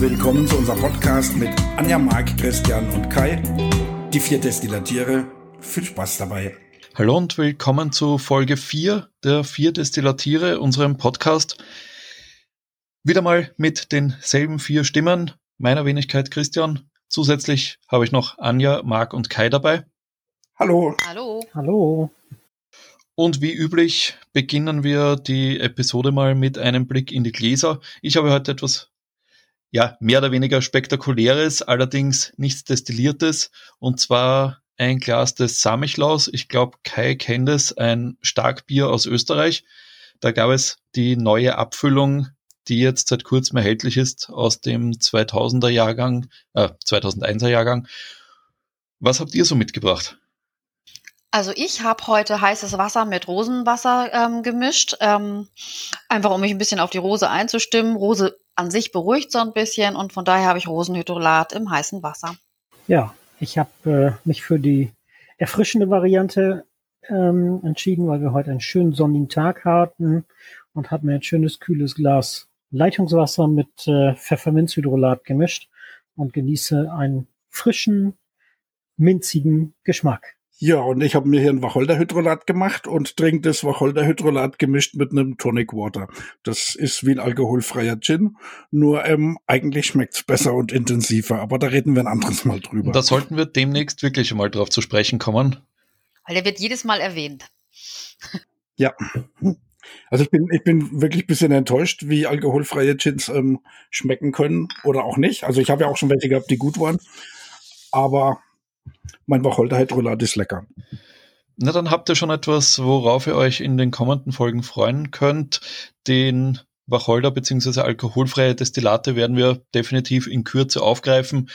willkommen zu unserem Podcast mit Anja, Marc, Christian und Kai. Die vier Destillatiere. Viel Spaß dabei. Hallo und willkommen zu Folge 4 der vier Destillatiere, unserem Podcast. Wieder mal mit denselben vier Stimmen, meiner Wenigkeit Christian. Zusätzlich habe ich noch Anja, Marc und Kai dabei. Hallo. Hallo. Hallo. Und wie üblich beginnen wir die Episode mal mit einem Blick in die Gläser. Ich habe heute etwas, ja, mehr oder weniger spektakuläres, allerdings nichts Destilliertes, und zwar ein Glas des Samichlaus. Ich glaube, Kai kennt es, ein Starkbier aus Österreich. Da gab es die neue Abfüllung, die jetzt seit kurzem erhältlich ist, aus dem 2000er Jahrgang, äh, 2001er Jahrgang. Was habt ihr so mitgebracht? Also ich habe heute heißes Wasser mit Rosenwasser ähm, gemischt, ähm, einfach um mich ein bisschen auf die Rose einzustimmen. Rose an sich beruhigt so ein bisschen und von daher habe ich Rosenhydrolat im heißen Wasser. Ja, ich habe äh, mich für die erfrischende Variante ähm, entschieden, weil wir heute einen schönen sonnigen Tag hatten und habe mir ein schönes kühles Glas Leitungswasser mit äh, Pfefferminzhydrolat gemischt und genieße einen frischen, minzigen Geschmack. Ja, und ich habe mir hier ein Wacholderhydrolat gemacht und trinke das Wacholderhydrolat gemischt mit einem Tonic Water. Das ist wie ein alkoholfreier Gin, nur ähm, eigentlich schmeckt's besser und intensiver, aber da reden wir ein anderes Mal drüber. Da sollten wir demnächst wirklich mal drauf zu sprechen kommen. Weil der wird jedes Mal erwähnt. Ja. Also ich bin, ich bin wirklich ein bisschen enttäuscht, wie alkoholfreie Gins ähm, schmecken können oder auch nicht. Also ich habe ja auch schon welche gehabt, die gut waren. Aber mein Wacholderhydrolat ist lecker. Na, dann habt ihr schon etwas, worauf ihr euch in den kommenden Folgen freuen könnt. Den Wacholder bzw. alkoholfreie Destillate werden wir definitiv in Kürze aufgreifen.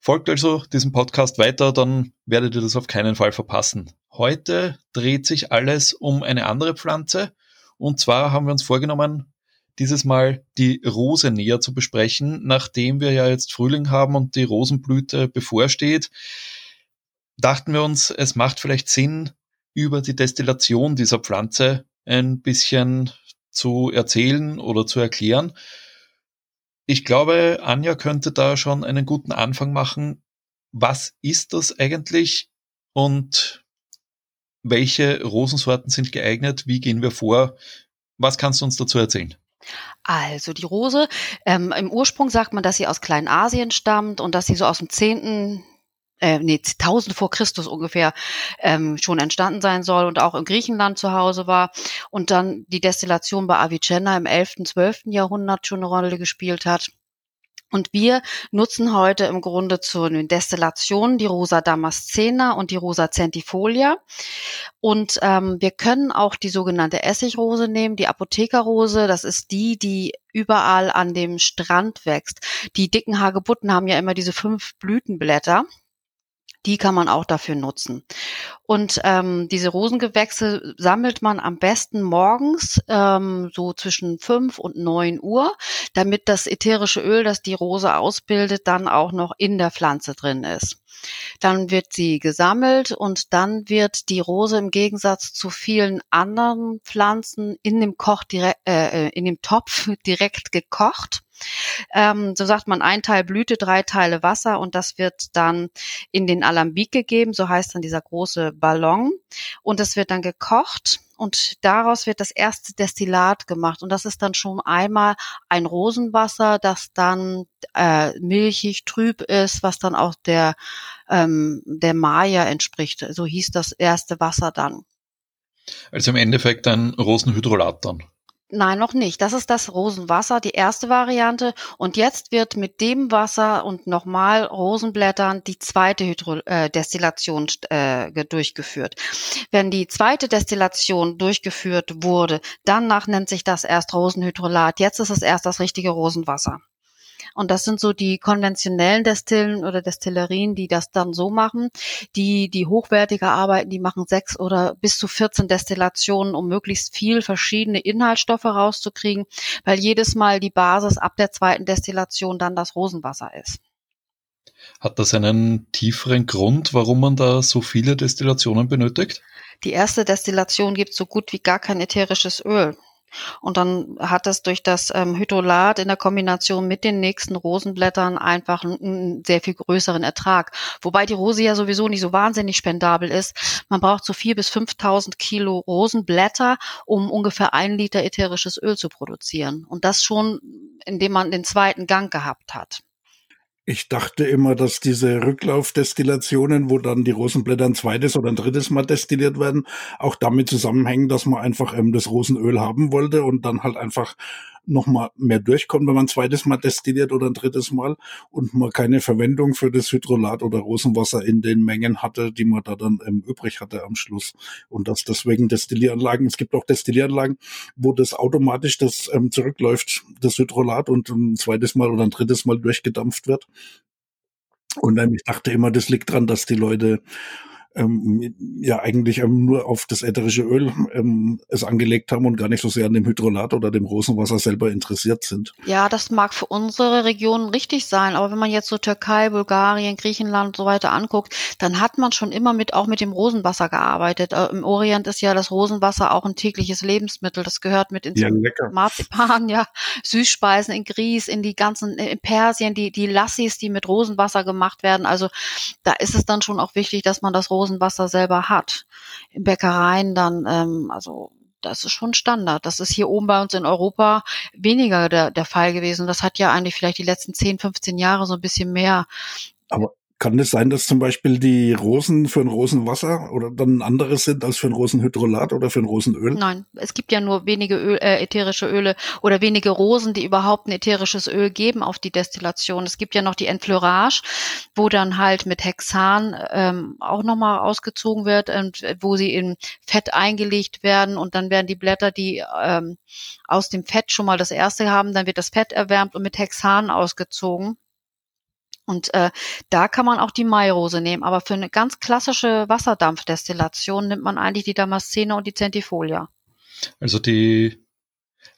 Folgt also diesem Podcast weiter, dann werdet ihr das auf keinen Fall verpassen. Heute dreht sich alles um eine andere Pflanze. Und zwar haben wir uns vorgenommen, dieses Mal die Rose näher zu besprechen, nachdem wir ja jetzt Frühling haben und die Rosenblüte bevorsteht. Dachten wir uns, es macht vielleicht Sinn, über die Destillation dieser Pflanze ein bisschen zu erzählen oder zu erklären. Ich glaube, Anja könnte da schon einen guten Anfang machen. Was ist das eigentlich und welche Rosensorten sind geeignet? Wie gehen wir vor? Was kannst du uns dazu erzählen? Also die Rose, ähm, im Ursprung sagt man, dass sie aus Kleinasien stammt und dass sie so aus dem zehnten äh, nee, 1000 vor Christus ungefähr ähm, schon entstanden sein soll und auch in Griechenland zu Hause war und dann die Destillation bei Avicenna im 11., 12. Jahrhundert schon eine Rolle gespielt hat. Und wir nutzen heute im Grunde zur Destillation die Rosa Damascena und die Rosa centifolia. Und ähm, wir können auch die sogenannte Essigrose nehmen, die Apothekerrose. Das ist die, die überall an dem Strand wächst. Die dicken Hagebutten haben ja immer diese fünf Blütenblätter die kann man auch dafür nutzen. Und ähm, diese Rosengewächse sammelt man am besten morgens ähm, so zwischen fünf und neun Uhr, damit das ätherische Öl, das die Rose ausbildet, dann auch noch in der Pflanze drin ist. Dann wird sie gesammelt und dann wird die Rose im Gegensatz zu vielen anderen Pflanzen in dem Koch direkt, äh, äh in dem Topf direkt gekocht ähm, so sagt man ein Teil Blüte, drei Teile Wasser und das wird dann in den Alambik gegeben, so heißt dann dieser große Ballon und das wird dann gekocht und daraus wird das erste Destillat gemacht und das ist dann schon einmal ein Rosenwasser, das dann äh, milchig trüb ist, was dann auch der ähm, der Maya entspricht. So hieß das erste Wasser dann. Also im Endeffekt ein Rosenhydrolat dann. Nein, noch nicht. Das ist das Rosenwasser, die erste Variante. Und jetzt wird mit dem Wasser und nochmal Rosenblättern die zweite Hydro äh, Destillation äh, durchgeführt. Wenn die zweite Destillation durchgeführt wurde, danach nennt sich das erst Rosenhydrolat. Jetzt ist es erst das richtige Rosenwasser. Und das sind so die konventionellen Destillen oder Destillerien, die das dann so machen. Die, die hochwertiger arbeiten, die machen sechs oder bis zu 14 Destillationen, um möglichst viel verschiedene Inhaltsstoffe rauszukriegen, weil jedes Mal die Basis ab der zweiten Destillation dann das Rosenwasser ist. Hat das einen tieferen Grund, warum man da so viele Destillationen benötigt? Die erste Destillation gibt so gut wie gar kein ätherisches Öl. Und dann hat es durch das ähm, Hydrolat in der Kombination mit den nächsten Rosenblättern einfach einen, einen, sehr viel größeren Ertrag. Wobei die Rose ja sowieso nicht so wahnsinnig spendabel ist. Man braucht so vier bis 5.000 Kilo Rosenblätter, um ungefähr ein Liter ätherisches Öl zu produzieren. Und das schon, indem man den zweiten Gang gehabt hat. Ich dachte immer, dass diese Rücklaufdestillationen, wo dann die Rosenblätter ein zweites oder ein drittes Mal destilliert werden, auch damit zusammenhängen, dass man einfach ähm, das Rosenöl haben wollte und dann halt einfach nochmal mehr durchkommt, wenn man ein zweites Mal destilliert oder ein drittes Mal und man keine Verwendung für das Hydrolat oder Rosenwasser in den Mengen hatte, die man da dann ähm, übrig hatte am Schluss. Und dass deswegen Destillieranlagen, es gibt auch Destillieranlagen, wo das automatisch das ähm, zurückläuft, das Hydrolat und ein zweites Mal oder ein drittes Mal durchgedampft wird. Und ähm, ich dachte immer, das liegt dran, dass die Leute ähm, ja eigentlich ähm, nur auf das ätherische Öl ähm, es angelegt haben und gar nicht so sehr an dem Hydrolat oder dem Rosenwasser selber interessiert sind. Ja, das mag für unsere Region richtig sein, aber wenn man jetzt so Türkei, Bulgarien, Griechenland und so weiter anguckt, dann hat man schon immer mit auch mit dem Rosenwasser gearbeitet. Äh, Im Orient ist ja das Rosenwasser auch ein tägliches Lebensmittel. Das gehört mit ins ja. Marzipan, ja, Süßspeisen in Grieß, in die ganzen in Persien, die die Lassis, die mit Rosenwasser gemacht werden. Also da ist es dann schon auch wichtig, dass man das Rosenwasser Dosenwasser selber hat. In Bäckereien dann, ähm, also das ist schon Standard. Das ist hier oben bei uns in Europa weniger der, der Fall gewesen. Das hat ja eigentlich vielleicht die letzten 10, 15 Jahre so ein bisschen mehr aber kann es sein, dass zum Beispiel die Rosen für ein Rosenwasser oder dann ein anderes sind als für ein Rosenhydrolat oder für ein Rosenöl? Nein, es gibt ja nur wenige Öl, äh, ätherische Öle oder wenige Rosen, die überhaupt ein ätherisches Öl geben auf die Destillation. Es gibt ja noch die Enfleurage, wo dann halt mit Hexan ähm, auch nochmal ausgezogen wird und wo sie in Fett eingelegt werden und dann werden die Blätter, die ähm, aus dem Fett schon mal das erste haben, dann wird das Fett erwärmt und mit Hexan ausgezogen. Und äh, da kann man auch die Mairose nehmen. Aber für eine ganz klassische Wasserdampfdestillation nimmt man eigentlich die Damascene und die Centifolia. Also die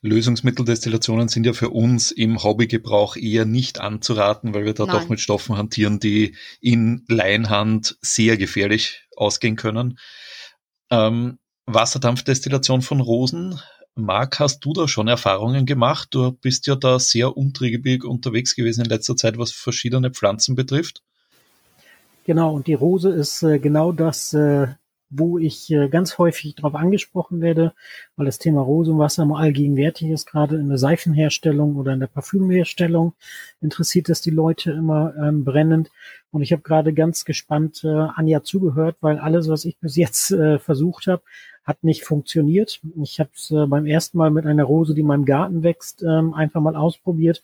Lösungsmitteldestillationen sind ja für uns im Hobbygebrauch eher nicht anzuraten, weil wir da Nein. doch mit Stoffen hantieren, die in Leinhand sehr gefährlich ausgehen können. Ähm, Wasserdampfdestillation von Rosen Marc, hast du da schon Erfahrungen gemacht? Du bist ja da sehr umtriebig unterwegs gewesen in letzter Zeit, was verschiedene Pflanzen betrifft. Genau, und die Rose ist äh, genau das, äh, wo ich äh, ganz häufig darauf angesprochen werde, weil das Thema Rosenwasser mal allgegenwärtig ist, gerade in der Seifenherstellung oder in der Parfümherstellung interessiert das die Leute immer ähm, brennend. Und ich habe gerade ganz gespannt äh, Anja zugehört, weil alles, was ich bis jetzt äh, versucht habe, hat nicht funktioniert. Ich habe es äh, beim ersten Mal mit einer Rose, die in meinem Garten wächst, ähm, einfach mal ausprobiert,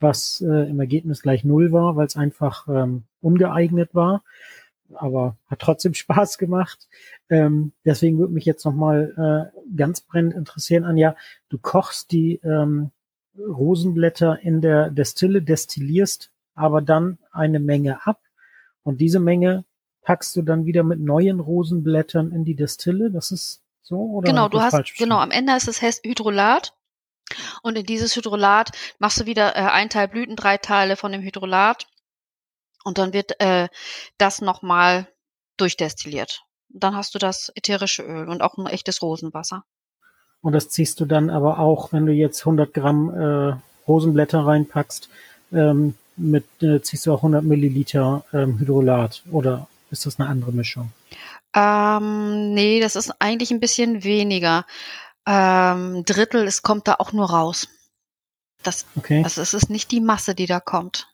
was äh, im Ergebnis gleich null war, weil es einfach ähm, ungeeignet war. Aber hat trotzdem Spaß gemacht. Ähm, deswegen würde mich jetzt nochmal äh, ganz brennend interessieren, Anja, du kochst die ähm, Rosenblätter in der Destille, destillierst aber dann eine Menge ab und diese Menge packst du dann wieder mit neuen Rosenblättern in die Destille. Das ist so oder? Genau, du hast genau am Ende ist es Hydrolat und in dieses Hydrolat machst du wieder äh, ein Teil Blüten, drei Teile von dem Hydrolat und dann wird äh, das nochmal durchdestilliert. Dann hast du das ätherische Öl und auch ein echtes Rosenwasser. Und das ziehst du dann aber auch, wenn du jetzt 100 Gramm äh, Rosenblätter reinpackst, ähm, mit äh, ziehst du auch 100 Milliliter ähm, Hydrolat oder ist das eine andere Mischung? Ähm, nee, das ist eigentlich ein bisschen weniger. Ähm, Drittel, es kommt da auch nur raus. Das, okay. also es ist nicht die Masse, die da kommt.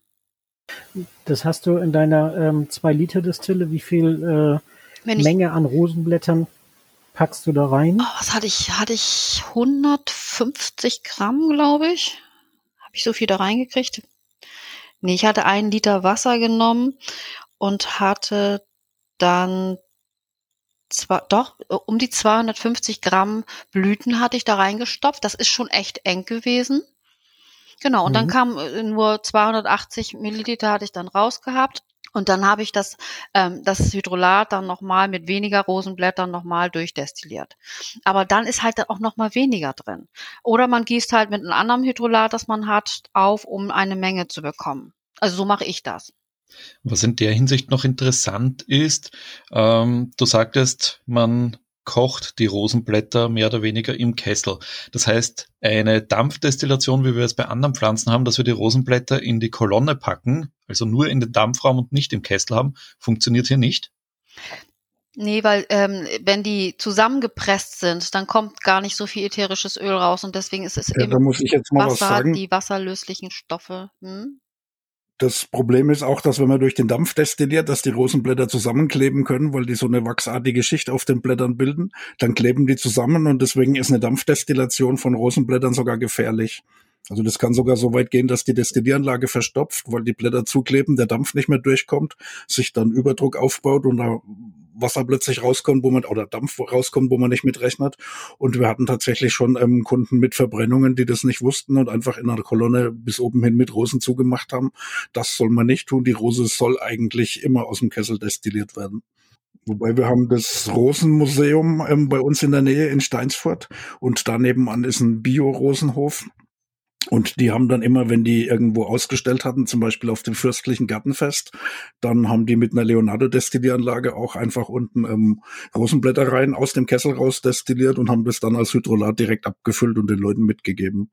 Das hast du in deiner ähm, 2-Liter-Distille. Wie viel äh, Menge an Rosenblättern packst du da rein? Oh, was hatte ich? Hatte ich 150 Gramm, glaube ich. Habe ich so viel da reingekriegt? Nee, ich hatte einen Liter Wasser genommen und hatte dann zwar doch um die 250 Gramm Blüten hatte ich da reingestopft. Das ist schon echt eng gewesen. Genau, und mhm. dann kam äh, nur 280 Milliliter hatte ich dann rausgehabt. Und dann habe ich das, ähm, das Hydrolat dann nochmal mit weniger Rosenblättern nochmal durchdestilliert. Aber dann ist halt auch nochmal weniger drin. Oder man gießt halt mit einem anderen Hydrolat, das man hat, auf, um eine Menge zu bekommen. Also so mache ich das. Was in der Hinsicht noch interessant ist, ähm, du sagtest, man kocht die Rosenblätter mehr oder weniger im Kessel. Das heißt, eine Dampfdestillation, wie wir es bei anderen Pflanzen haben, dass wir die Rosenblätter in die Kolonne packen, also nur in den Dampfraum und nicht im Kessel haben, funktioniert hier nicht. Nee, weil ähm, wenn die zusammengepresst sind, dann kommt gar nicht so viel ätherisches Öl raus und deswegen ist es ja, im da muss ich jetzt mal was Wasser sagen. die wasserlöslichen Stoffe. Hm? Das Problem ist auch, dass wenn man durch den Dampf destilliert, dass die Rosenblätter zusammenkleben können, weil die so eine wachsartige Schicht auf den Blättern bilden. Dann kleben die zusammen und deswegen ist eine Dampfdestillation von Rosenblättern sogar gefährlich. Also das kann sogar so weit gehen, dass die Destillieranlage verstopft, weil die Blätter zukleben, der Dampf nicht mehr durchkommt, sich dann Überdruck aufbaut und da Wasser plötzlich rauskommt, wo man oder Dampf rauskommt, wo man nicht mitrechnet. Und wir hatten tatsächlich schon ähm, Kunden mit Verbrennungen, die das nicht wussten und einfach in einer Kolonne bis oben hin mit Rosen zugemacht haben. Das soll man nicht tun. Die Rose soll eigentlich immer aus dem Kessel destilliert werden. Wobei wir haben das Rosenmuseum ähm, bei uns in der Nähe in Steinsfurt und da nebenan ist ein Bio-Rosenhof. Und die haben dann immer, wenn die irgendwo ausgestellt hatten, zum Beispiel auf dem fürstlichen Gartenfest, dann haben die mit einer Leonardo-Destillieranlage auch einfach unten ähm, Rosenblätter rein aus dem Kessel raus destilliert und haben das dann als Hydrolat direkt abgefüllt und den Leuten mitgegeben.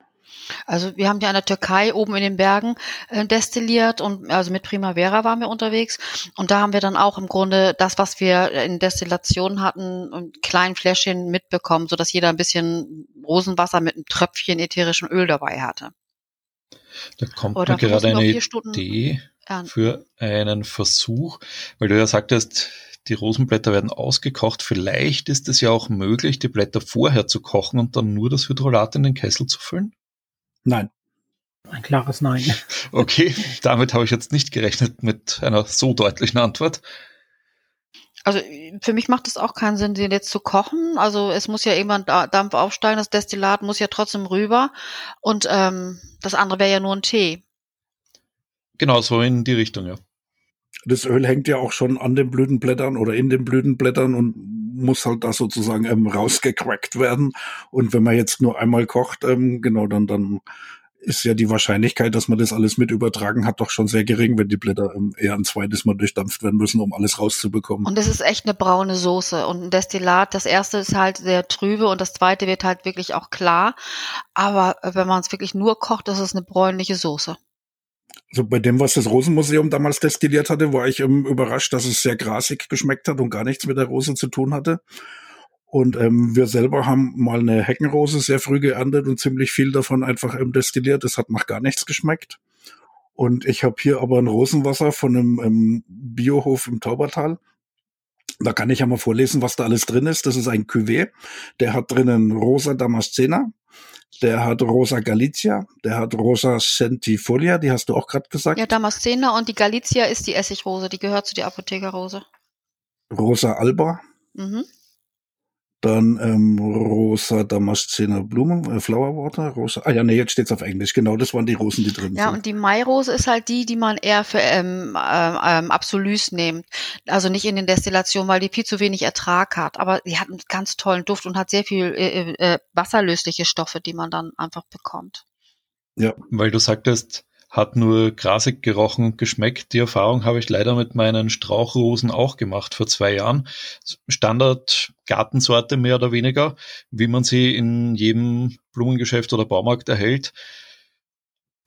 Also wir haben ja in der Türkei oben in den Bergen äh, destilliert und also mit Primavera waren wir unterwegs und da haben wir dann auch im Grunde das, was wir in Destillation hatten, in kleinen Fläschchen mitbekommen, so dass jeder ein bisschen Rosenwasser mit einem Tröpfchen ätherischem Öl dabei hatte. Da kommt Oder mir gerade eine Idee für einen Versuch, weil du ja sagtest, die Rosenblätter werden ausgekocht. Vielleicht ist es ja auch möglich, die Blätter vorher zu kochen und dann nur das Hydrolat in den Kessel zu füllen. Nein. Ein klares Nein. Okay, damit habe ich jetzt nicht gerechnet mit einer so deutlichen Antwort. Also für mich macht es auch keinen Sinn, den jetzt zu kochen. Also es muss ja irgendwann Da- Dampf aufsteigen, das Destillat muss ja trotzdem rüber und ähm, das andere wäre ja nur ein Tee. Genau so in die Richtung, ja. Das Öl hängt ja auch schon an den Blütenblättern oder in den Blütenblättern und muss halt da sozusagen ähm, rausgecrackt werden. Und wenn man jetzt nur einmal kocht, ähm, genau, dann, dann ist ja die Wahrscheinlichkeit, dass man das alles mit übertragen hat, doch schon sehr gering, wenn die Blätter ähm, eher ein zweites Mal durchdampft werden müssen, um alles rauszubekommen. Und es ist echt eine braune Soße. Und ein Destillat, das erste ist halt sehr trübe und das zweite wird halt wirklich auch klar. Aber äh, wenn man es wirklich nur kocht, ist es eine bräunliche Soße. Also bei dem, was das Rosenmuseum damals destilliert hatte, war ich ähm, überrascht, dass es sehr grasig geschmeckt hat und gar nichts mit der Rose zu tun hatte. Und ähm, wir selber haben mal eine Heckenrose sehr früh geerntet und ziemlich viel davon einfach ähm, destilliert. Es hat nach gar nichts geschmeckt. Und ich habe hier aber ein Rosenwasser von einem ähm, Biohof im Taubertal. Da kann ich ja mal vorlesen, was da alles drin ist. Das ist ein Cuvée. Der hat drinnen Rosa Damascena, der hat Rosa Galizia, der hat Rosa Centifolia, die hast du auch gerade gesagt. Ja, Damascena und die Galizia ist die Essigrose, die gehört zu der Apothekerrose. Rosa Alba, Mhm. Dann ähm, Rosa Damascena Blumen, äh, Flower Water, Rosa. Ah ja, nee, jetzt steht's auf Englisch. Genau, das waren die Rosen, die drin Ja, sind. und die Mairose ist halt die, die man eher für ähm, ähm, ähm, Absolus nimmt. Also nicht in den Destillationen, weil die viel zu wenig Ertrag hat. Aber die hat einen ganz tollen Duft und hat sehr viel äh, äh, wasserlösliche Stoffe, die man dann einfach bekommt. Weil du sagtest, hat nur grasig gerochen und geschmeckt. Die Erfahrung habe ich leider mit meinen Strauchrosen auch gemacht vor zwei Jahren. Standard Gartensorte mehr oder weniger, wie man sie in jedem Blumengeschäft oder Baumarkt erhält.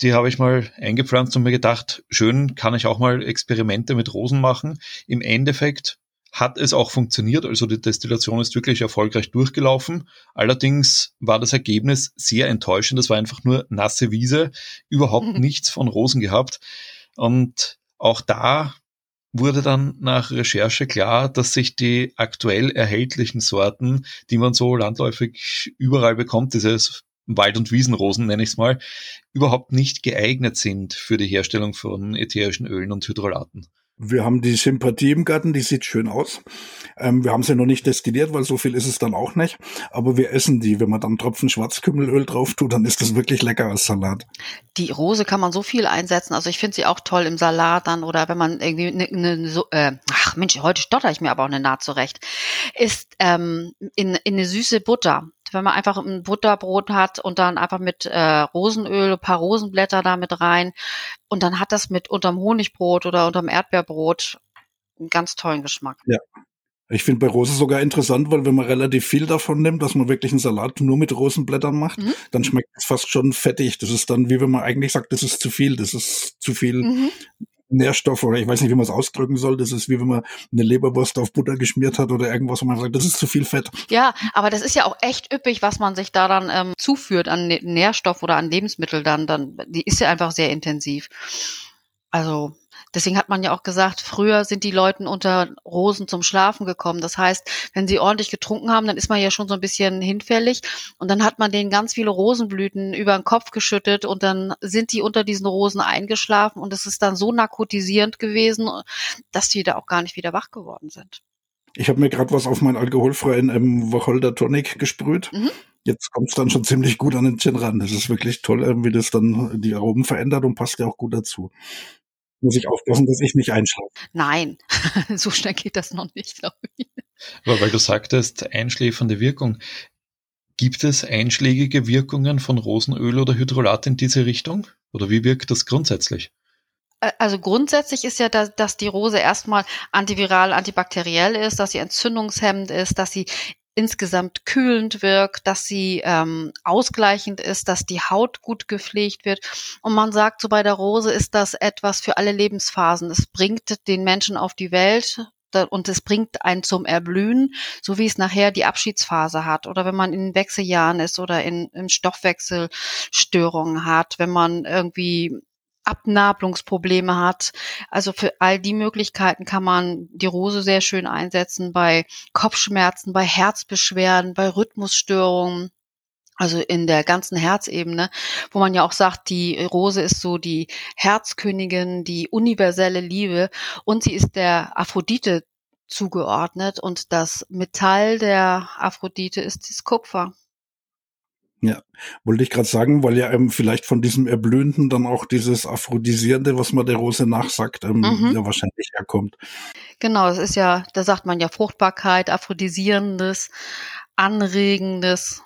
Die habe ich mal eingepflanzt und mir gedacht, schön kann ich auch mal Experimente mit Rosen machen. Im Endeffekt hat es auch funktioniert, also die Destillation ist wirklich erfolgreich durchgelaufen. Allerdings war das Ergebnis sehr enttäuschend. Es war einfach nur nasse Wiese, überhaupt nichts von Rosen gehabt. Und auch da wurde dann nach Recherche klar, dass sich die aktuell erhältlichen Sorten, die man so landläufig überall bekommt, dieses Wald- und Wiesenrosen nenne ich es mal, überhaupt nicht geeignet sind für die Herstellung von ätherischen Ölen und Hydrolaten. Wir haben die Sympathie im Garten, die sieht schön aus. Ähm, wir haben sie noch nicht destilliert, weil so viel ist es dann auch nicht. Aber wir essen die. Wenn man dann Tropfen Schwarzkümmelöl drauf tut, dann ist das wirklich lecker als Salat. Die Rose kann man so viel einsetzen. Also ich finde sie auch toll im Salat dann oder wenn man irgendwie ne, ne, so, äh, ach Mensch, heute stotter ich mir aber auch eine Naht zurecht, ist ähm, in, in eine süße Butter. Wenn man einfach ein Butterbrot hat und dann einfach mit äh, Rosenöl, ein paar Rosenblätter da mit rein und dann hat das mit unterm Honigbrot oder unterm Erdbeerbrot einen ganz tollen Geschmack. Ich finde bei Rose sogar interessant, weil wenn man relativ viel davon nimmt, dass man wirklich einen Salat nur mit Rosenblättern macht, mhm. dann schmeckt es fast schon fettig. Das ist dann, wie wenn man eigentlich sagt, das ist zu viel, das ist zu viel mhm. Nährstoff oder ich weiß nicht, wie man es ausdrücken soll. Das ist wie wenn man eine Leberwurst auf Butter geschmiert hat oder irgendwas, wo man sagt, das ist zu viel Fett. Ja, aber das ist ja auch echt üppig, was man sich da dann ähm, zuführt an Nährstoff oder an Lebensmittel dann. Dann, die ist ja einfach sehr intensiv. Also Deswegen hat man ja auch gesagt, früher sind die Leuten unter Rosen zum Schlafen gekommen. Das heißt, wenn sie ordentlich getrunken haben, dann ist man ja schon so ein bisschen hinfällig. Und dann hat man denen ganz viele Rosenblüten über den Kopf geschüttet und dann sind die unter diesen Rosen eingeschlafen und es ist dann so narkotisierend gewesen, dass die da auch gar nicht wieder wach geworden sind. Ich habe mir gerade was auf meinen alkoholfreien ähm, Wacholder Tonic gesprüht. Mhm. Jetzt kommt es dann schon ziemlich gut an den Gin ran. Das ist wirklich toll, wie das dann die Aromen verändert und passt ja auch gut dazu muss ich aufpassen, dass ich nicht einschlafe. Nein, so schnell geht das noch nicht, glaube ich. Aber weil du sagtest, einschläfernde Wirkung. Gibt es einschlägige Wirkungen von Rosenöl oder Hydrolat in diese Richtung? Oder wie wirkt das grundsätzlich? Also grundsätzlich ist ja, dass, dass die Rose erstmal antiviral, antibakteriell ist, dass sie entzündungshemmend ist, dass sie insgesamt kühlend wirkt, dass sie ähm, ausgleichend ist, dass die Haut gut gepflegt wird. Und man sagt so bei der Rose ist das etwas für alle Lebensphasen. Es bringt den Menschen auf die Welt, und es bringt einen zum Erblühen, so wie es nachher die Abschiedsphase hat oder wenn man in Wechseljahren ist oder in, in Stoffwechselstörungen hat, wenn man irgendwie Abnabelungsprobleme hat. Also für all die Möglichkeiten kann man die Rose sehr schön einsetzen bei Kopfschmerzen, bei Herzbeschwerden, bei Rhythmusstörungen. Also in der ganzen Herzebene, wo man ja auch sagt, die Rose ist so die Herzkönigin, die universelle Liebe und sie ist der Aphrodite zugeordnet und das Metall der Aphrodite ist das Kupfer. Ja, wollte ich gerade sagen, weil ja ähm, vielleicht von diesem Erblühenden dann auch dieses Aphrodisierende, was man der Rose nachsagt, ähm, mhm. ja wahrscheinlich herkommt. Genau, es ist ja, da sagt man ja Fruchtbarkeit, Aphrodisierendes, Anregendes,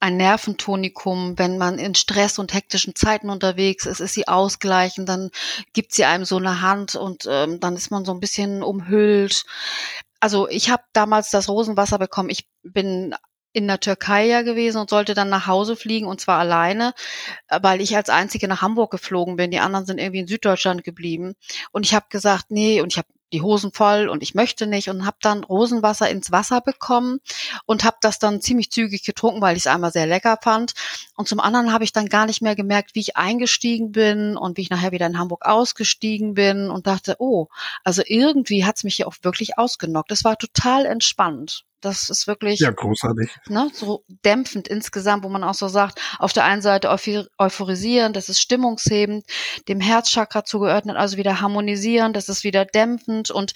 ein Nerventonikum, wenn man in Stress und hektischen Zeiten unterwegs ist, ist sie ausgleichend, dann gibt sie einem so eine Hand und ähm, dann ist man so ein bisschen umhüllt. Also ich habe damals das Rosenwasser bekommen. Ich bin in der Türkei ja gewesen und sollte dann nach Hause fliegen und zwar alleine, äh, weil ich als einzige nach Hamburg geflogen bin. Die anderen sind irgendwie in Süddeutschland geblieben. Und ich habe gesagt, nee, und ich habe die Hosen voll und ich möchte nicht und habe dann Rosenwasser ins Wasser bekommen und habe das dann ziemlich zügig getrunken, weil ich es einmal sehr lecker fand und zum anderen habe ich dann gar nicht mehr gemerkt, wie ich eingestiegen bin und wie ich nachher wieder in Hamburg ausgestiegen bin und dachte, oh, also irgendwie hat es mich hier auch wirklich ausgenockt. Es war total entspannt. Das ist wirklich ja, großartig. Ne, so dämpfend insgesamt, wo man auch so sagt, auf der einen Seite euphorisierend, das ist stimmungshebend, dem Herzchakra zugeordnet, also wieder harmonisierend, das ist wieder dämpfend und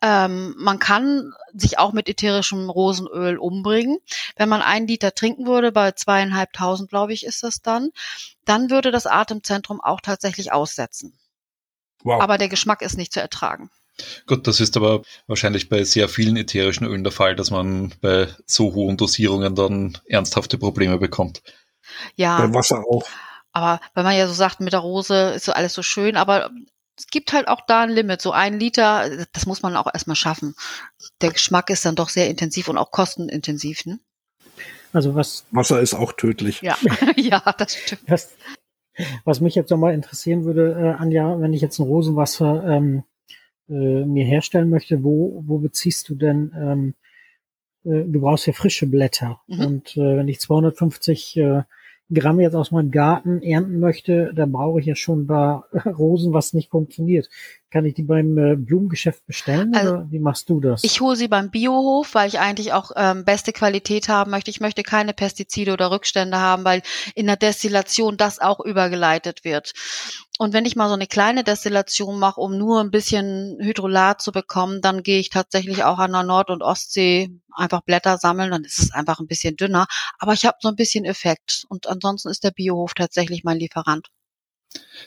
ähm, man kann sich auch mit ätherischem Rosenöl umbringen. Wenn man einen Liter trinken würde, bei zweieinhalbtausend, glaube ich, ist das dann, dann würde das Atemzentrum auch tatsächlich aussetzen. Wow. Aber der Geschmack ist nicht zu ertragen. Gut, das ist aber wahrscheinlich bei sehr vielen ätherischen Ölen der Fall, dass man bei so hohen Dosierungen dann ernsthafte Probleme bekommt. Ja. Bei Wasser auch. Aber wenn man ja so sagt, mit der Rose ist so alles so schön, aber es gibt halt auch da ein Limit. So ein Liter, das muss man auch erstmal schaffen. Der Geschmack ist dann doch sehr intensiv und auch kostenintensiv, ne? Also was. Wasser ist auch tödlich. Ja, ja, das stimmt. Was, was mich jetzt nochmal interessieren würde, äh, Anja, wenn ich jetzt ein Rosenwasser ähm, äh, mir herstellen möchte, wo, wo beziehst du denn, ähm, äh, du brauchst ja frische Blätter. Mhm. Und äh, wenn ich 250 äh, Gramm jetzt aus meinem Garten ernten möchte, dann brauche ich ja schon da Rosen, was nicht funktioniert. Kann ich die beim äh, Blumengeschäft bestellen also, oder wie machst du das? Ich hole sie beim Biohof, weil ich eigentlich auch ähm, beste Qualität haben möchte. Ich möchte keine Pestizide oder Rückstände haben, weil in der Destillation das auch übergeleitet wird. Und wenn ich mal so eine kleine Destillation mache, um nur ein bisschen Hydrolat zu bekommen, dann gehe ich tatsächlich auch an der Nord- und Ostsee einfach Blätter sammeln, dann ist es einfach ein bisschen dünner. Aber ich habe so ein bisschen Effekt. Und ansonsten ist der Biohof tatsächlich mein Lieferant.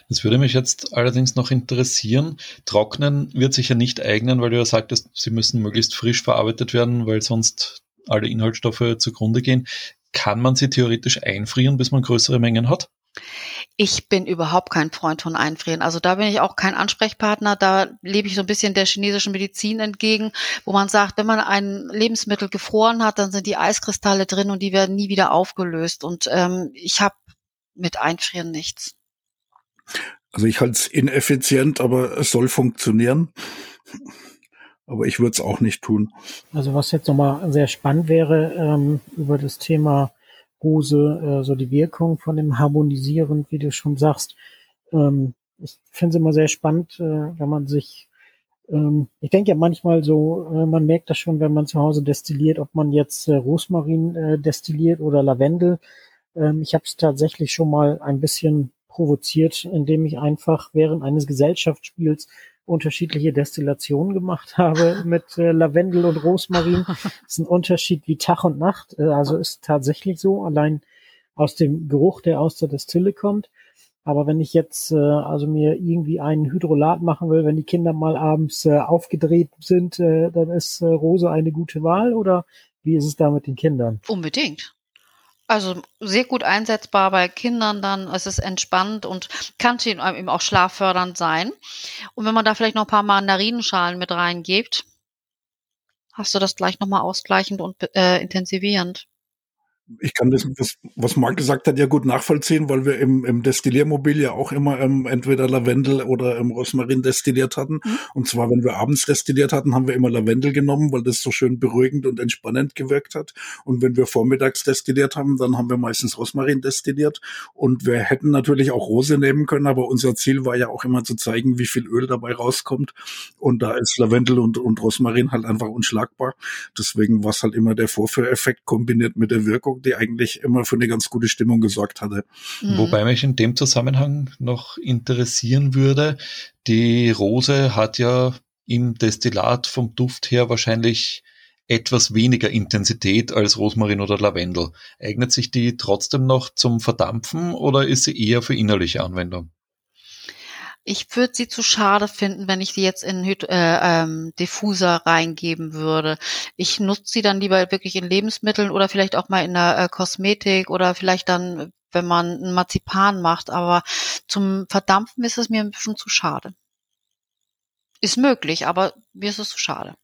Das würde mich jetzt allerdings noch interessieren. Trocknen wird sich ja nicht eignen, weil du ja sagtest, sie müssen möglichst frisch verarbeitet werden, weil sonst alle Inhaltsstoffe zugrunde gehen. Kann man sie theoretisch einfrieren, bis man größere Mengen hat? Ich bin überhaupt kein Freund von Einfrieren. Also da bin ich auch kein Ansprechpartner. Da lebe ich so ein bisschen der chinesischen Medizin entgegen, wo man sagt, wenn man ein Lebensmittel gefroren hat, dann sind die Eiskristalle drin und die werden nie wieder aufgelöst. Und ähm, ich habe mit Einfrieren nichts. Also ich halte es ineffizient, aber es soll funktionieren. Aber ich würde es auch nicht tun. Also was jetzt nochmal sehr spannend wäre, ähm, über das Thema Hose, äh, so die Wirkung von dem Harmonisieren, wie du schon sagst. Ähm, ich finde es immer sehr spannend, äh, wenn man sich, ähm, ich denke ja manchmal so, äh, man merkt das schon, wenn man zu Hause destilliert, ob man jetzt äh, Rosmarin äh, destilliert oder Lavendel. Ähm, ich habe es tatsächlich schon mal ein bisschen provoziert, indem ich einfach während eines Gesellschaftsspiels unterschiedliche Destillationen gemacht habe mit äh, Lavendel und Rosmarin. Das ist ein Unterschied wie Tag und Nacht. Äh, also ist tatsächlich so, allein aus dem Geruch, der aus der Destille kommt. Aber wenn ich jetzt äh, also mir irgendwie einen Hydrolat machen will, wenn die Kinder mal abends äh, aufgedreht sind, äh, dann ist äh, Rose eine gute Wahl oder wie ist es da mit den Kindern? Unbedingt. Also sehr gut einsetzbar bei Kindern dann. Es ist entspannt und kann eben auch schlaffördernd sein. Und wenn man da vielleicht noch ein paar Mandarinenschalen mit reingibt, hast du das gleich nochmal ausgleichend und äh, intensivierend ich kann das, was, was Marc gesagt hat, ja gut nachvollziehen, weil wir im, im Destilliermobil ja auch immer ähm, entweder Lavendel oder ähm, Rosmarin destilliert hatten. Mhm. Und zwar, wenn wir abends destilliert hatten, haben wir immer Lavendel genommen, weil das so schön beruhigend und entspannend gewirkt hat. Und wenn wir vormittags destilliert haben, dann haben wir meistens Rosmarin destilliert. Und wir hätten natürlich auch Rose nehmen können, aber unser Ziel war ja auch immer zu zeigen, wie viel Öl dabei rauskommt. Und da ist Lavendel und, und Rosmarin halt einfach unschlagbar. Deswegen war es halt immer der Vorführeffekt kombiniert mit der Wirkung die eigentlich immer für eine ganz gute Stimmung gesorgt hatte. Mhm. Wobei mich in dem Zusammenhang noch interessieren würde, die Rose hat ja im Destillat vom Duft her wahrscheinlich etwas weniger Intensität als Rosmarin oder Lavendel. Eignet sich die trotzdem noch zum Verdampfen oder ist sie eher für innerliche Anwendung? Ich würde sie zu schade finden, wenn ich sie jetzt in äh, ähm, Diffuser reingeben würde. Ich nutze sie dann lieber wirklich in Lebensmitteln oder vielleicht auch mal in der äh, Kosmetik oder vielleicht dann, wenn man ein Marzipan macht. Aber zum Verdampfen ist es mir ein bisschen zu schade. Ist möglich, aber mir ist es zu schade.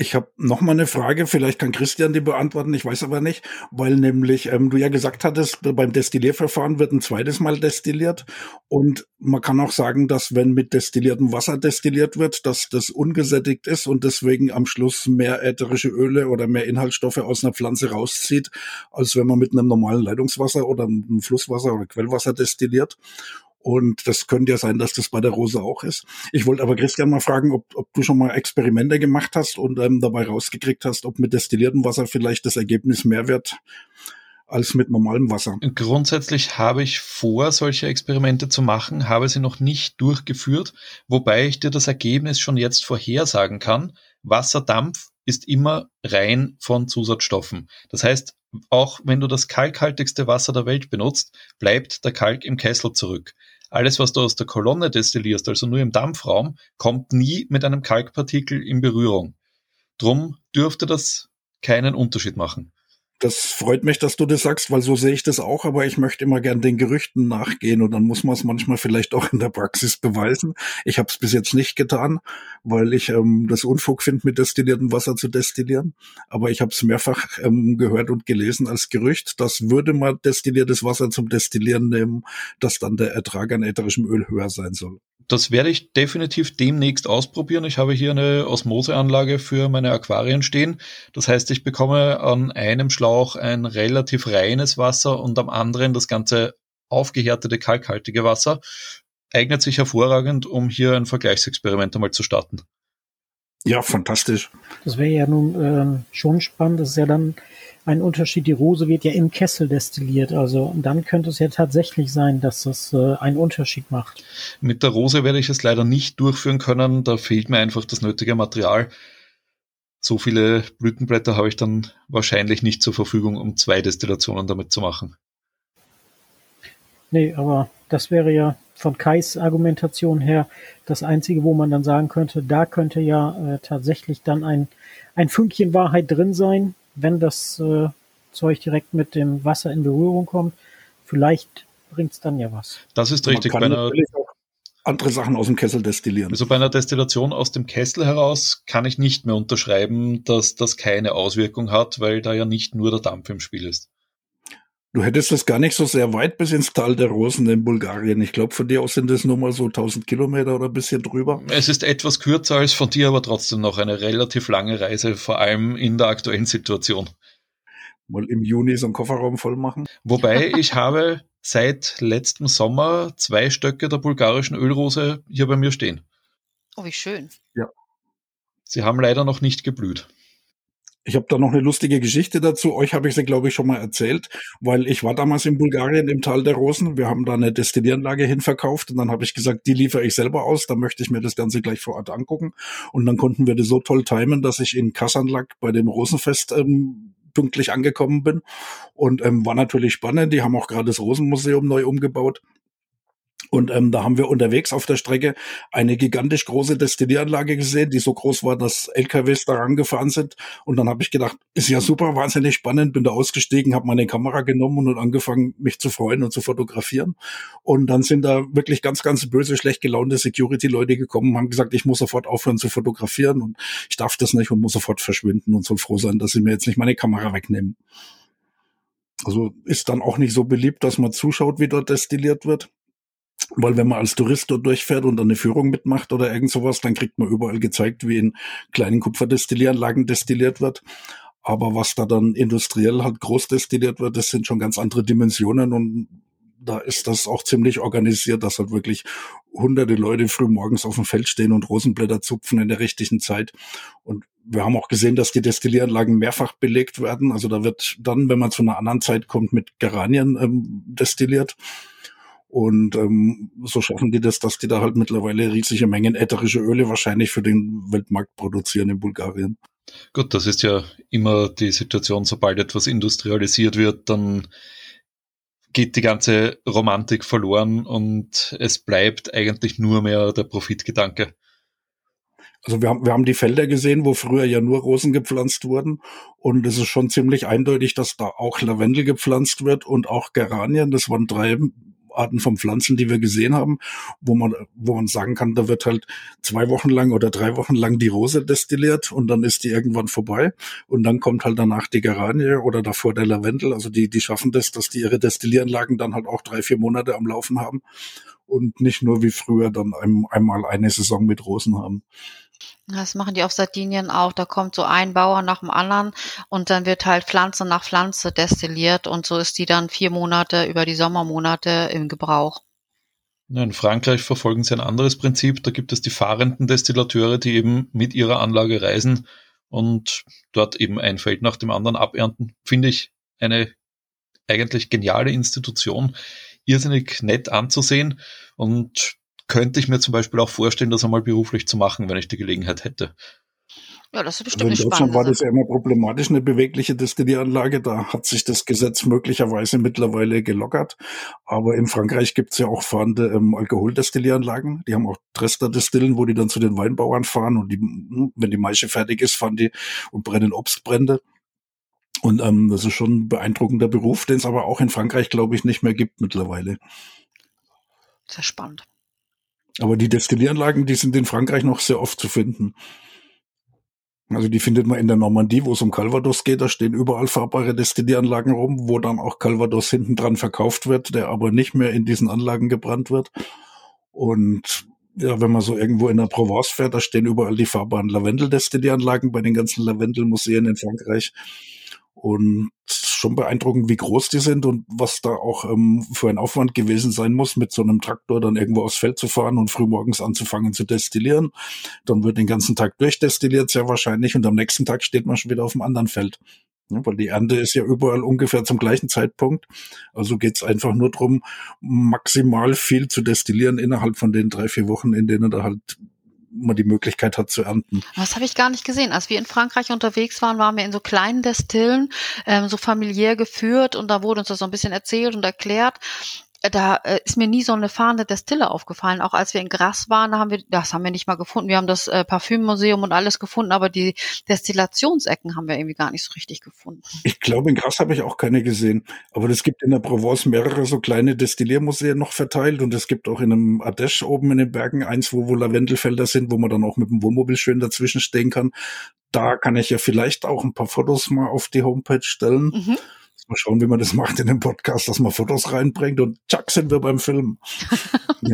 Ich habe noch mal eine Frage, vielleicht kann Christian die beantworten, ich weiß aber nicht, weil nämlich ähm, du ja gesagt hattest, beim Destillierverfahren wird ein zweites Mal destilliert und man kann auch sagen, dass wenn mit destilliertem Wasser destilliert wird, dass das ungesättigt ist und deswegen am Schluss mehr ätherische Öle oder mehr Inhaltsstoffe aus einer Pflanze rauszieht, als wenn man mit einem normalen Leitungswasser oder einem Flusswasser oder Quellwasser destilliert. Und das könnte ja sein, dass das bei der Rose auch ist. Ich wollte aber Christian mal fragen, ob, ob du schon mal Experimente gemacht hast und ähm, dabei rausgekriegt hast, ob mit destilliertem Wasser vielleicht das Ergebnis mehr wird als mit normalem Wasser. Grundsätzlich habe ich vor, solche Experimente zu machen, habe sie noch nicht durchgeführt, wobei ich dir das Ergebnis schon jetzt vorhersagen kann. Wasserdampf ist immer rein von Zusatzstoffen. Das heißt, auch wenn du das kalkhaltigste Wasser der Welt benutzt, bleibt der Kalk im Kessel zurück. Alles, was du aus der Kolonne destillierst, also nur im Dampfraum, kommt nie mit einem Kalkpartikel in Berührung. Drum dürfte das keinen Unterschied machen. Das freut mich, dass du das sagst, weil so sehe ich das auch, aber ich möchte immer gern den Gerüchten nachgehen und dann muss man es manchmal vielleicht auch in der Praxis beweisen. Ich habe es bis jetzt nicht getan, weil ich ähm, das Unfug finde, mit destilliertem Wasser zu destillieren. Aber ich habe es mehrfach ähm, gehört und gelesen als Gerücht, dass würde man destilliertes Wasser zum Destillieren nehmen, dass dann der Ertrag an ätherischem Öl höher sein soll. Das werde ich definitiv demnächst ausprobieren. Ich habe hier eine Osmoseanlage für meine Aquarien stehen. Das heißt, ich bekomme an einem Schlauch ein relativ reines Wasser und am anderen das ganze aufgehärtete, kalkhaltige Wasser. Eignet sich hervorragend, um hier ein Vergleichsexperiment einmal zu starten. Ja, fantastisch. Das wäre ja nun äh, schon spannend. Das ist ja dann ein Unterschied. Die Rose wird ja im Kessel destilliert. Also dann könnte es ja tatsächlich sein, dass das äh, einen Unterschied macht. Mit der Rose werde ich es leider nicht durchführen können. Da fehlt mir einfach das nötige Material. So viele Blütenblätter habe ich dann wahrscheinlich nicht zur Verfügung, um zwei Destillationen damit zu machen. Nee, aber das wäre ja von Kais Argumentation her das Einzige, wo man dann sagen könnte, da könnte ja äh, tatsächlich dann ein, ein Fünkchen Wahrheit drin sein, wenn das äh, Zeug direkt mit dem Wasser in Berührung kommt. Vielleicht bringt es dann ja was. Das ist richtig. Man kann natürlich auch andere Sachen aus dem Kessel destillieren. Also bei einer Destillation aus dem Kessel heraus kann ich nicht mehr unterschreiben, dass das keine Auswirkung hat, weil da ja nicht nur der Dampf im Spiel ist. Du hättest das gar nicht so sehr weit bis ins Tal der Rosen in Bulgarien. Ich glaube, von dir aus sind es nur mal so 1000 Kilometer oder ein bisschen drüber. Es ist etwas kürzer als von dir, aber trotzdem noch eine relativ lange Reise, vor allem in der aktuellen Situation. Mal im Juni so einen Kofferraum voll machen. Wobei ich habe seit letztem Sommer zwei Stöcke der bulgarischen Ölrose hier bei mir stehen. Oh, wie schön. Ja. Sie haben leider noch nicht geblüht. Ich habe da noch eine lustige Geschichte dazu. Euch habe ich sie, glaube ich, schon mal erzählt, weil ich war damals in Bulgarien im Tal der Rosen. Wir haben da eine Destillieranlage hinverkauft und dann habe ich gesagt, die liefere ich selber aus. Da möchte ich mir das Ganze gleich vor Ort angucken. Und dann konnten wir das so toll timen, dass ich in Kasanlak bei dem Rosenfest ähm, pünktlich angekommen bin. Und ähm, war natürlich spannend. Die haben auch gerade das Rosenmuseum neu umgebaut. Und ähm, da haben wir unterwegs auf der Strecke eine gigantisch große Destillieranlage gesehen, die so groß war, dass LKWs da rangefahren sind. Und dann habe ich gedacht, ist ja super, wahnsinnig spannend, bin da ausgestiegen, habe meine Kamera genommen und angefangen, mich zu freuen und zu fotografieren. Und dann sind da wirklich ganz, ganz böse, schlecht gelaunte Security-Leute gekommen, haben gesagt, ich muss sofort aufhören zu fotografieren und ich darf das nicht und muss sofort verschwinden und soll froh sein, dass sie mir jetzt nicht meine Kamera wegnehmen. Also ist dann auch nicht so beliebt, dass man zuschaut, wie dort destilliert wird. Weil wenn man als Tourist dort durchfährt und eine Führung mitmacht oder irgend sowas, dann kriegt man überall gezeigt, wie in kleinen Kupferdestillieranlagen destilliert wird. Aber was da dann industriell halt groß destilliert wird, das sind schon ganz andere Dimensionen und da ist das auch ziemlich organisiert, dass halt wirklich hunderte Leute früh morgens auf dem Feld stehen und Rosenblätter zupfen in der richtigen Zeit. Und wir haben auch gesehen, dass die Destillieranlagen mehrfach belegt werden. Also da wird dann, wenn man zu einer anderen Zeit kommt, mit Geranien ähm, destilliert. Und ähm, so schaffen die das, dass die da halt mittlerweile riesige Mengen ätherische Öle wahrscheinlich für den Weltmarkt produzieren in Bulgarien. Gut, das ist ja immer die Situation, sobald etwas industrialisiert wird, dann geht die ganze Romantik verloren und es bleibt eigentlich nur mehr der Profitgedanke. Also wir haben, wir haben die Felder gesehen, wo früher ja nur Rosen gepflanzt wurden. Und es ist schon ziemlich eindeutig, dass da auch Lavendel gepflanzt wird und auch Geranien. Das waren drei Arten von Pflanzen, die wir gesehen haben, wo man, wo man sagen kann, da wird halt zwei Wochen lang oder drei Wochen lang die Rose destilliert und dann ist die irgendwann vorbei und dann kommt halt danach die Geranie oder davor der Lavendel. Also die, die schaffen das, dass die ihre Destillieranlagen dann halt auch drei, vier Monate am Laufen haben und nicht nur wie früher dann ein, einmal eine Saison mit Rosen haben. Das machen die auf Sardinien auch. Da kommt so ein Bauer nach dem anderen und dann wird halt Pflanze nach Pflanze destilliert und so ist die dann vier Monate über die Sommermonate im Gebrauch. In Frankreich verfolgen sie ein anderes Prinzip. Da gibt es die fahrenden Destillateure, die eben mit ihrer Anlage reisen und dort eben ein Feld nach dem anderen abernten. Finde ich eine eigentlich geniale Institution, irrsinnig nett anzusehen und könnte ich mir zum Beispiel auch vorstellen, das einmal beruflich zu machen, wenn ich die Gelegenheit hätte. Ja, das ist bestimmt also in Deutschland war das ja immer problematisch, eine bewegliche Destillieranlage. Da hat sich das Gesetz möglicherweise mittlerweile gelockert. Aber in Frankreich gibt's ja auch fahrende ähm, Alkoholdestillieranlagen. Die haben auch Dresder-Distillen, wo die dann zu den Weinbauern fahren und die, hm, wenn die Maische fertig ist, fahren die und brennen Obstbrände. Und ähm, das ist schon ein beeindruckender Beruf, den es aber auch in Frankreich, glaube ich, nicht mehr gibt mittlerweile. Sehr spannend. Aber die Destillieranlagen, die sind in Frankreich noch sehr oft zu finden. Also die findet man in der Normandie, wo es um Calvados geht. Da stehen überall fahrbare Destillieranlagen rum, wo dann auch Calvados hinten dran verkauft wird, der aber nicht mehr in diesen Anlagen gebrannt wird. Und ja, wenn man so irgendwo in der Provence fährt, da stehen überall die fahrbaren Lavendel-Destillieranlagen bei den ganzen Lavendelmuseen in Frankreich. Und schon beeindruckend, wie groß die sind und was da auch ähm, für ein Aufwand gewesen sein muss, mit so einem Traktor dann irgendwo aufs Feld zu fahren und frühmorgens anzufangen zu destillieren. Dann wird den ganzen Tag durchdestilliert, sehr wahrscheinlich, und am nächsten Tag steht man schon wieder auf dem anderen Feld. Ja, weil die Ernte ist ja überall ungefähr zum gleichen Zeitpunkt. Also geht's einfach nur drum, maximal viel zu destillieren innerhalb von den drei, vier Wochen, in denen da halt man die Möglichkeit hat zu ernten. Das habe ich gar nicht gesehen. Als wir in Frankreich unterwegs waren, waren wir in so kleinen Destillen, ähm, so familiär geführt und da wurde uns das so ein bisschen erzählt und erklärt. Da äh, ist mir nie so eine fahrende Destille aufgefallen. Auch als wir in Grass waren, da haben wir, das haben wir nicht mal gefunden. Wir haben das äh, Parfümmuseum und alles gefunden, aber die Destillationsecken haben wir irgendwie gar nicht so richtig gefunden. Ich glaube, in Grass habe ich auch keine gesehen. Aber es gibt in der Provence mehrere so kleine Destilliermuseen noch verteilt und es gibt auch in einem Ardèche oben in den Bergen eins, wo, wo Lavendelfelder sind, wo man dann auch mit dem Wohnmobil schön dazwischen stehen kann. Da kann ich ja vielleicht auch ein paar Fotos mal auf die Homepage stellen. Mhm Mal schauen, wie man das macht in dem Podcast, dass man Fotos reinbringt und zack sind wir beim Film.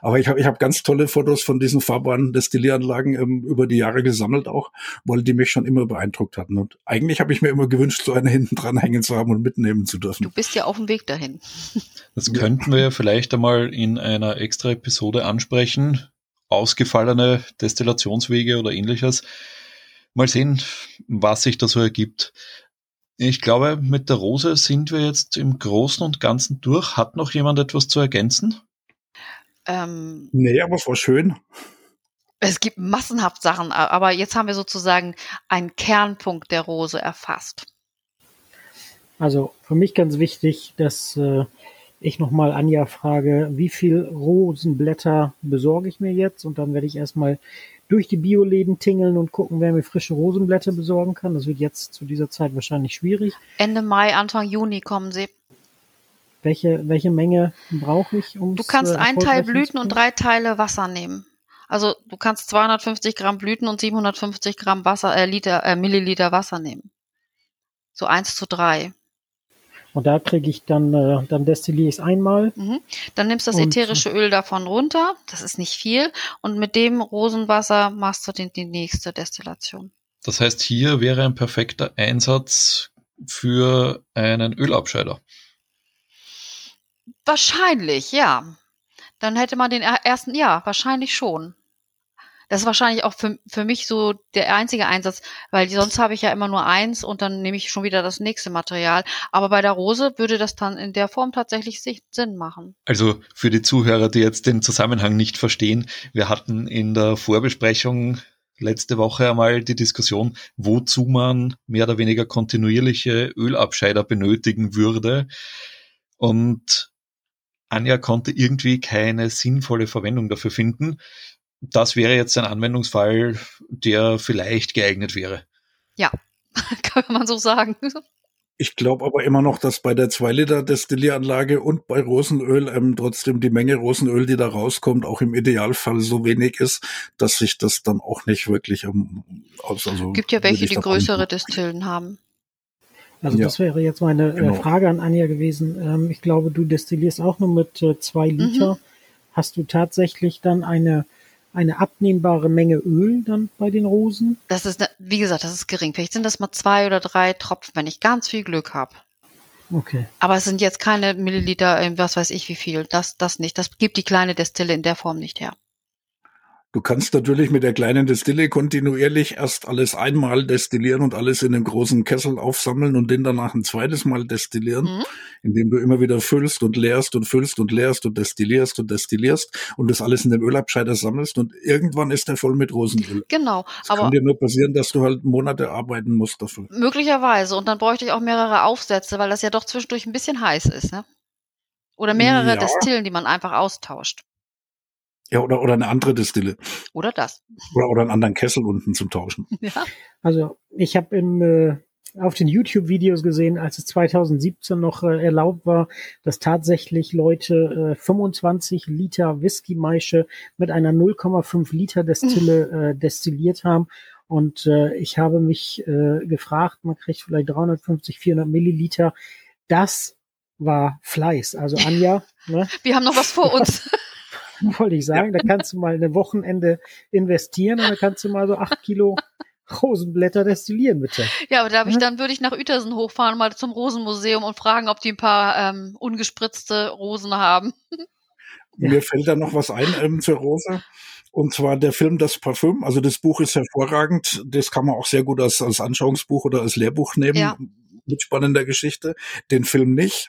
Aber ich habe ich hab ganz tolle Fotos von diesen fahrbaren Destillieranlagen ähm, über die Jahre gesammelt auch, weil die mich schon immer beeindruckt hatten. Und eigentlich habe ich mir immer gewünscht, so eine hinten dran hängen zu haben und mitnehmen zu dürfen. Du bist ja auf dem Weg dahin. Das könnten wir vielleicht einmal in einer extra Episode ansprechen. Ausgefallene Destillationswege oder ähnliches. Mal sehen, was sich da so ergibt. Ich glaube, mit der Rose sind wir jetzt im Großen und Ganzen durch. Hat noch jemand etwas zu ergänzen? Ähm, nee, aber es war schön. Es gibt massenhaft Sachen, aber jetzt haben wir sozusagen einen Kernpunkt der Rose erfasst. Also für mich ganz wichtig, dass äh, ich nochmal Anja frage, wie viel Rosenblätter besorge ich mir jetzt? Und dann werde ich erstmal durch die Bioläden tingeln und gucken, wer mir frische Rosenblätter besorgen kann. Das wird jetzt zu dieser Zeit wahrscheinlich schwierig. Ende Mai, Anfang Juni kommen sie. Welche, welche Menge brauche ich? Um's, du kannst äh, einen Teil Blüten und drei Teile Wasser nehmen. Also du kannst 250 Gramm Blüten und 750 Gramm Wasser, äh, Liter, äh, Milliliter Wasser nehmen. So eins zu drei. Und da kriege ich dann, äh, dann destilliere ich es einmal. Mhm. Dann nimmst du das ätherische Öl davon runter, das ist nicht viel, und mit dem Rosenwasser machst du die, die nächste Destillation. Das heißt, hier wäre ein perfekter Einsatz für einen Ölabscheider. Wahrscheinlich, ja. Dann hätte man den ersten, ja, wahrscheinlich schon. Das ist wahrscheinlich auch für, für mich so der einzige Einsatz, weil sonst habe ich ja immer nur eins und dann nehme ich schon wieder das nächste Material. Aber bei der Rose würde das dann in der Form tatsächlich Sinn machen. Also für die Zuhörer, die jetzt den Zusammenhang nicht verstehen, wir hatten in der Vorbesprechung letzte Woche einmal die Diskussion, wozu man mehr oder weniger kontinuierliche Ölabscheider benötigen würde. Und Anja konnte irgendwie keine sinnvolle Verwendung dafür finden das wäre jetzt ein Anwendungsfall, der vielleicht geeignet wäre. Ja, kann man so sagen. Ich glaube aber immer noch, dass bei der 2-Liter-Destillieranlage und bei Rosenöl ähm, trotzdem die Menge Rosenöl, die da rauskommt, auch im Idealfall so wenig ist, dass sich das dann auch nicht wirklich ähm, aus. Also gibt ja welche, die größere Destillen haben. Also ja. das wäre jetzt meine äh, genau. Frage an Anja gewesen. Ähm, ich glaube, du destillierst auch nur mit äh, zwei Liter. Mhm. Hast du tatsächlich dann eine eine abnehmbare Menge Öl dann bei den Rosen? Das ist, wie gesagt, das ist gering. Vielleicht sind das mal zwei oder drei Tropfen, wenn ich ganz viel Glück habe. Okay. Aber es sind jetzt keine Milliliter, was weiß ich wie viel. Das, das nicht. Das gibt die kleine Destille in der Form nicht her. Du kannst natürlich mit der kleinen Destille kontinuierlich erst alles einmal destillieren und alles in einem großen Kessel aufsammeln und den danach ein zweites Mal destillieren, mhm. indem du immer wieder füllst und leerst und füllst und leerst und destillierst und destillierst und das alles in dem Ölabscheider sammelst und irgendwann ist der voll mit Rosenöl. Genau. Das aber kann dir nur passieren, dass du halt Monate arbeiten musst dafür. Möglicherweise. Und dann bräuchte ich auch mehrere Aufsätze, weil das ja doch zwischendurch ein bisschen heiß ist, ne? Oder mehrere ja. Destillen, die man einfach austauscht. Ja, oder, oder eine andere Distille. Oder das. Oder, oder einen anderen Kessel unten zum Tauschen. Ja. Also ich habe im äh, auf den YouTube-Videos gesehen, als es 2017 noch äh, erlaubt war, dass tatsächlich Leute äh, 25 Liter Whisky-Maische mit einer 0,5 Liter Destille äh, destilliert haben. Und äh, ich habe mich äh, gefragt, man kriegt vielleicht 350, 400 Milliliter. Das war Fleiß. Also Anja. Ne? Wir haben noch was vor uns. wollte ich sagen. Da kannst du mal eine Wochenende investieren und dann kannst du mal so acht Kilo Rosenblätter destillieren, bitte. Ja, aber darf ich, dann würde ich nach Uetersen hochfahren, mal zum Rosenmuseum und fragen, ob die ein paar ähm, ungespritzte Rosen haben. Mir fällt da noch was ein ähm, zur Rose. Und zwar der Film Das Parfüm. Also das Buch ist hervorragend. Das kann man auch sehr gut als, als Anschauungsbuch oder als Lehrbuch nehmen. Ja mit spannender Geschichte, den Film nicht.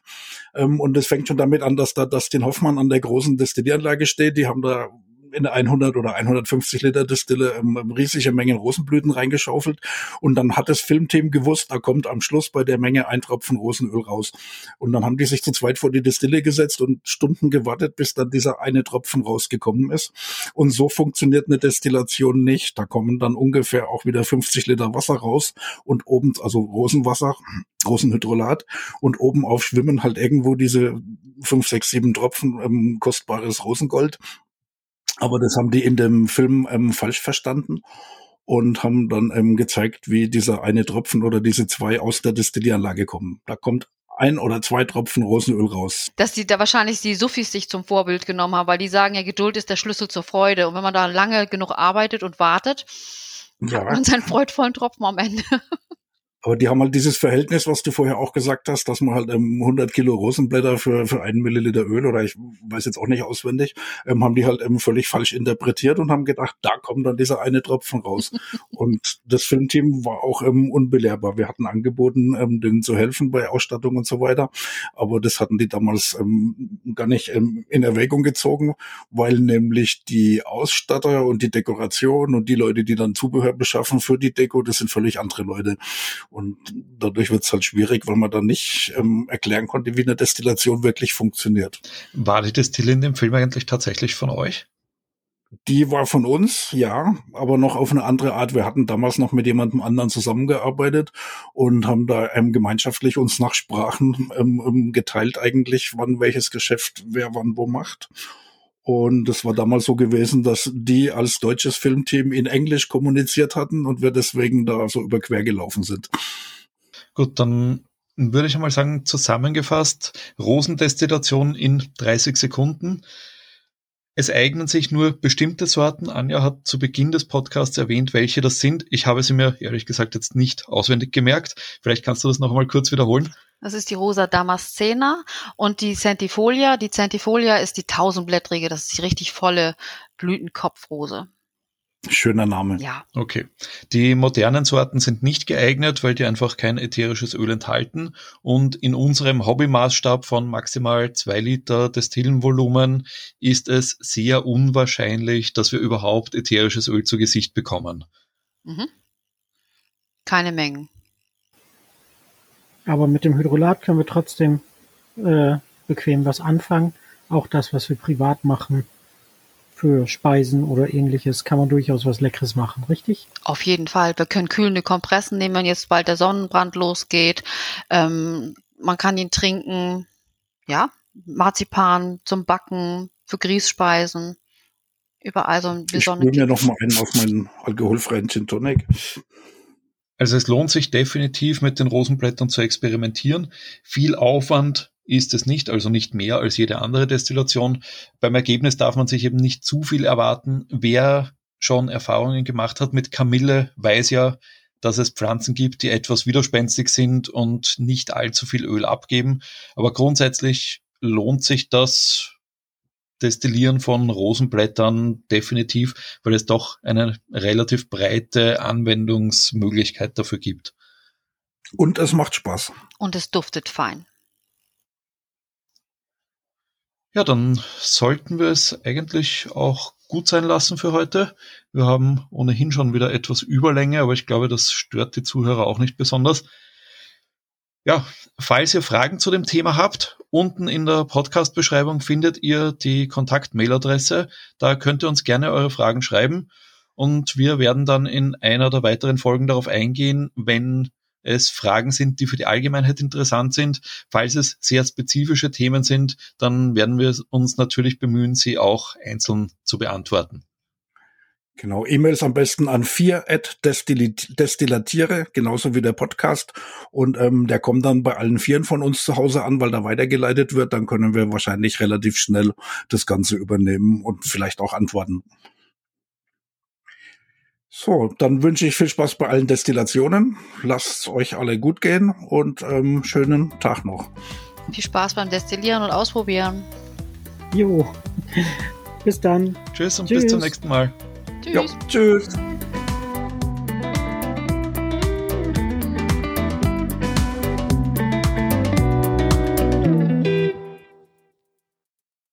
Ähm, und es fängt schon damit an, dass da Dustin Hoffmann an der großen Destillieranlage steht. Die haben da in 100 oder 150 Liter Distille ähm, riesige Mengen Rosenblüten reingeschaufelt und dann hat das Filmteam gewusst, da kommt am Schluss bei der Menge ein Tropfen Rosenöl raus. Und dann haben die sich zu zweit vor die Distille gesetzt und Stunden gewartet, bis dann dieser eine Tropfen rausgekommen ist. Und so funktioniert eine Destillation nicht. Da kommen dann ungefähr auch wieder 50 Liter Wasser raus und oben, also Rosenwasser, Rosenhydrolat und oben auf schwimmen halt irgendwo diese fünf, sechs, sieben Tropfen ähm, kostbares Rosengold. Aber das haben die in dem Film ähm, falsch verstanden und haben dann ähm, gezeigt, wie dieser eine Tropfen oder diese zwei aus der Destillieranlage kommen. Da kommt ein oder zwei Tropfen Rosenöl raus. Dass die da wahrscheinlich die Suffis sich zum Vorbild genommen haben, weil die sagen ja, Geduld ist der Schlüssel zur Freude. Und wenn man da lange genug arbeitet und wartet, ja. hat man seinen freudvollen Tropfen am Ende. Aber die haben halt dieses Verhältnis, was du vorher auch gesagt hast, dass man halt ähm, 100 Kilo Rosenblätter für, für einen Milliliter Öl oder ich weiß jetzt auch nicht auswendig, ähm, haben die halt ähm, völlig falsch interpretiert und haben gedacht, da kommt dann dieser eine Tropfen raus. und das Filmteam war auch ähm, unbelehrbar. Wir hatten angeboten, ähm, denen zu helfen bei Ausstattung und so weiter. Aber das hatten die damals ähm, gar nicht ähm, in Erwägung gezogen, weil nämlich die Ausstatter und die Dekoration und die Leute, die dann Zubehör beschaffen für die Deko, das sind völlig andere Leute. Und dadurch wird es halt schwierig, weil man dann nicht ähm, erklären konnte, wie eine Destillation wirklich funktioniert. War die Destille in dem Film eigentlich tatsächlich von euch? Die war von uns, ja, aber noch auf eine andere Art. Wir hatten damals noch mit jemandem anderen zusammengearbeitet und haben da ähm, gemeinschaftlich uns nach Sprachen ähm, ähm geteilt eigentlich, wann welches Geschäft wer wann wo macht. Und es war damals so gewesen, dass die als deutsches Filmteam in Englisch kommuniziert hatten und wir deswegen da so überquer gelaufen sind. Gut, dann würde ich einmal sagen, zusammengefasst, Rosendestillation in 30 Sekunden. Es eignen sich nur bestimmte Sorten. Anja hat zu Beginn des Podcasts erwähnt, welche das sind. Ich habe sie mir ehrlich gesagt jetzt nicht auswendig gemerkt. Vielleicht kannst du das noch einmal kurz wiederholen. Das ist die Rosa Damascena und die Centifolia. Die Centifolia ist die tausendblättrige, das ist die richtig volle Blütenkopfrose. Schöner Name. Ja. Okay. Die modernen Sorten sind nicht geeignet, weil die einfach kein ätherisches Öl enthalten. Und in unserem Hobbymaßstab von maximal zwei Liter Destillenvolumen ist es sehr unwahrscheinlich, dass wir überhaupt ätherisches Öl zu Gesicht bekommen. Mhm. Keine Mengen. Aber mit dem Hydrolat können wir trotzdem äh, bequem was anfangen. Auch das, was wir privat machen, für Speisen oder ähnliches kann man durchaus was Leckeres machen, richtig? Auf jeden Fall. Wir können kühlende Kompressen nehmen, wenn jetzt bald der Sonnenbrand losgeht. Ähm, man kann ihn trinken, ja, Marzipan zum Backen, für Grießspeisen. Überall so ein besonderes. Ich mir noch mal einen auf meinen alkoholfreien Gin Tonic. Also es lohnt sich definitiv mit den Rosenblättern zu experimentieren. Viel Aufwand ist es nicht, also nicht mehr als jede andere Destillation. Beim Ergebnis darf man sich eben nicht zu viel erwarten. Wer schon Erfahrungen gemacht hat mit Kamille, weiß ja, dass es Pflanzen gibt, die etwas widerspenstig sind und nicht allzu viel Öl abgeben. Aber grundsätzlich lohnt sich das Destillieren von Rosenblättern definitiv, weil es doch eine relativ breite Anwendungsmöglichkeit dafür gibt. Und es macht Spaß. Und es duftet fein. Ja, dann sollten wir es eigentlich auch gut sein lassen für heute. Wir haben ohnehin schon wieder etwas Überlänge, aber ich glaube, das stört die Zuhörer auch nicht besonders. Ja, falls ihr Fragen zu dem Thema habt, unten in der Podcast-Beschreibung findet ihr die Kontakt-Mail-Adresse. Da könnt ihr uns gerne eure Fragen schreiben und wir werden dann in einer der weiteren Folgen darauf eingehen, wenn es Fragen sind, die für die Allgemeinheit interessant sind. Falls es sehr spezifische Themen sind, dann werden wir uns natürlich bemühen, sie auch einzeln zu beantworten. Genau, E-Mails am besten an 4 destillatiere, genauso wie der Podcast. Und ähm, der kommt dann bei allen Vieren von uns zu Hause an, weil da weitergeleitet wird. Dann können wir wahrscheinlich relativ schnell das Ganze übernehmen und vielleicht auch antworten. So, dann wünsche ich viel Spaß bei allen Destillationen. Lasst euch alle gut gehen und ähm, schönen Tag noch. Viel Spaß beim Destillieren und Ausprobieren. Jo. Bis dann. Tschüss und Tschüss. bis zum nächsten Mal. Tschüss. Ja, tschüss.